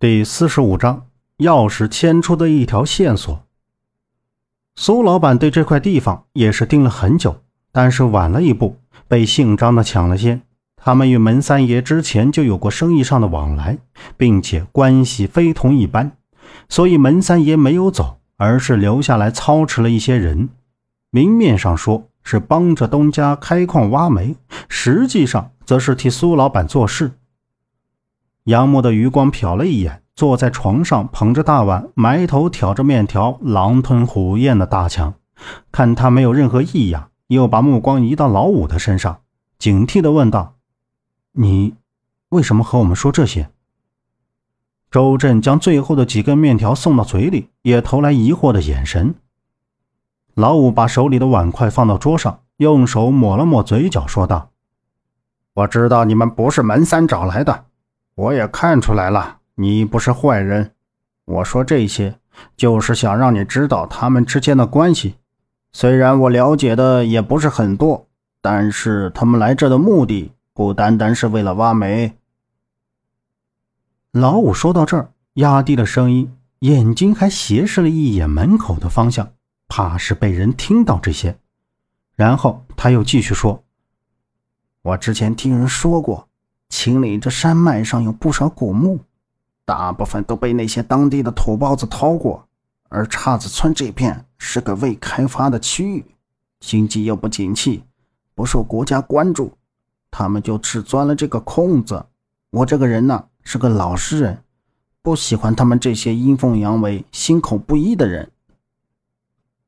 第四十五章，钥匙牵出的一条线索。苏老板对这块地方也是盯了很久，但是晚了一步，被姓张的抢了先。他们与门三爷之前就有过生意上的往来，并且关系非同一般，所以门三爷没有走，而是留下来操持了一些人。明面上说是帮着东家开矿挖煤，实际上则是替苏老板做事。杨木的余光瞟了一眼坐在床上捧着大碗、埋头挑着面条、狼吞虎咽的大强，看他没有任何异样，又把目光移到老五的身上，警惕地问道：“你为什么和我们说这些？”周震将最后的几根面条送到嘴里，也投来疑惑的眼神。老五把手里的碗筷放到桌上，用手抹了抹嘴角，说道：“我知道你们不是门三找来的。”我也看出来了，你不是坏人。我说这些，就是想让你知道他们之间的关系。虽然我了解的也不是很多，但是他们来这的目的不单单是为了挖煤。老五说到这儿，压低了声音，眼睛还斜视了一眼门口的方向，怕是被人听到这些。然后他又继续说：“我之前听人说过。”秦岭这山脉上有不少古墓，大部分都被那些当地的土包子掏过。而岔子村这片是个未开发的区域，经济又不景气，不受国家关注，他们就只钻了这个空子。我这个人呢是个老实人，不喜欢他们这些阴奉阳违、心口不一的人。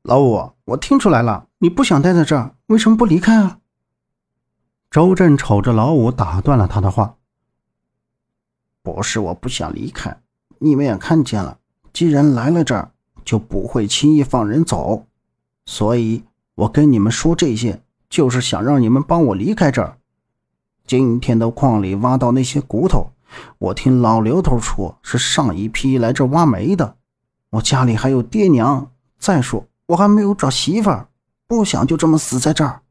老五，我听出来了，你不想待在这儿，为什么不离开啊？周震瞅着老五，打断了他的话：“不是我不想离开，你们也看见了，既然来了这儿，就不会轻易放人走。所以，我跟你们说这些，就是想让你们帮我离开这儿。今天的矿里挖到那些骨头，我听老刘头说是上一批来这挖煤的。我家里还有爹娘，再说我还没有找媳妇儿，不想就这么死在这儿。”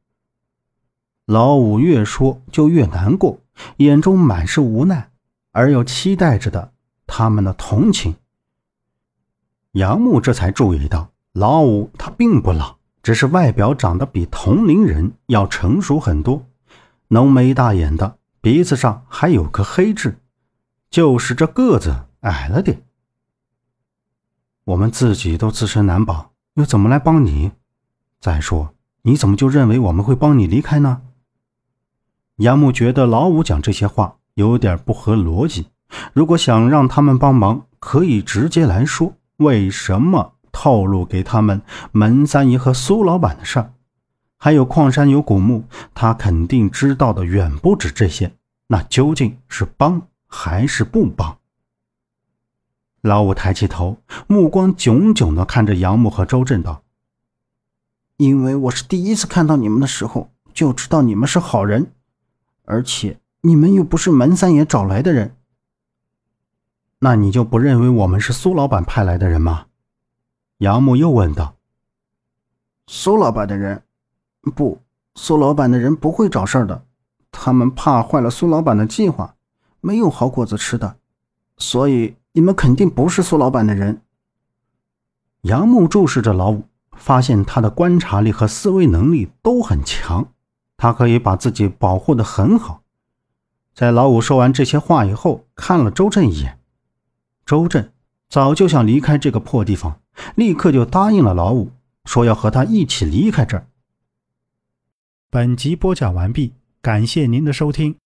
老五越说就越难过，眼中满是无奈，而又期待着的他们的同情。杨木这才注意到，老五他并不老，只是外表长得比同龄人要成熟很多，浓眉大眼的，鼻子上还有颗黑痣，就是这个子矮了点。我们自己都自身难保，又怎么来帮你？再说，你怎么就认为我们会帮你离开呢？杨木觉得老五讲这些话有点不合逻辑。如果想让他们帮忙，可以直接来说。为什么透露给他们门三爷和苏老板的事儿？还有矿山有古墓，他肯定知道的远不止这些。那究竟是帮还是不帮？老五抬起头，目光炯炯地看着杨木和周震，道：“因为我是第一次看到你们的时候，就知道你们是好人。”而且你们又不是门三爷找来的人，那你就不认为我们是苏老板派来的人吗？杨木又问道。苏老板的人，不，苏老板的人不会找事儿的，他们怕坏了苏老板的计划，没有好果子吃的，所以你们肯定不是苏老板的人。杨木注视着老五，发现他的观察力和思维能力都很强。他可以把自己保护的很好。在老五说完这些话以后，看了周震一眼。周震早就想离开这个破地方，立刻就答应了老五，说要和他一起离开这儿。本集播讲完毕，感谢您的收听。